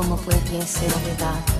como fue que a olvidar.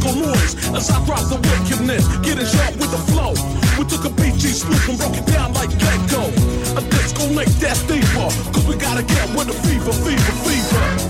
physical noise as I drop the wickedness, getting sharp with the flow. We took a BG swoop and broke it down like Gecko. A disco make that deeper, cause we gotta get with the fever, fever, fever.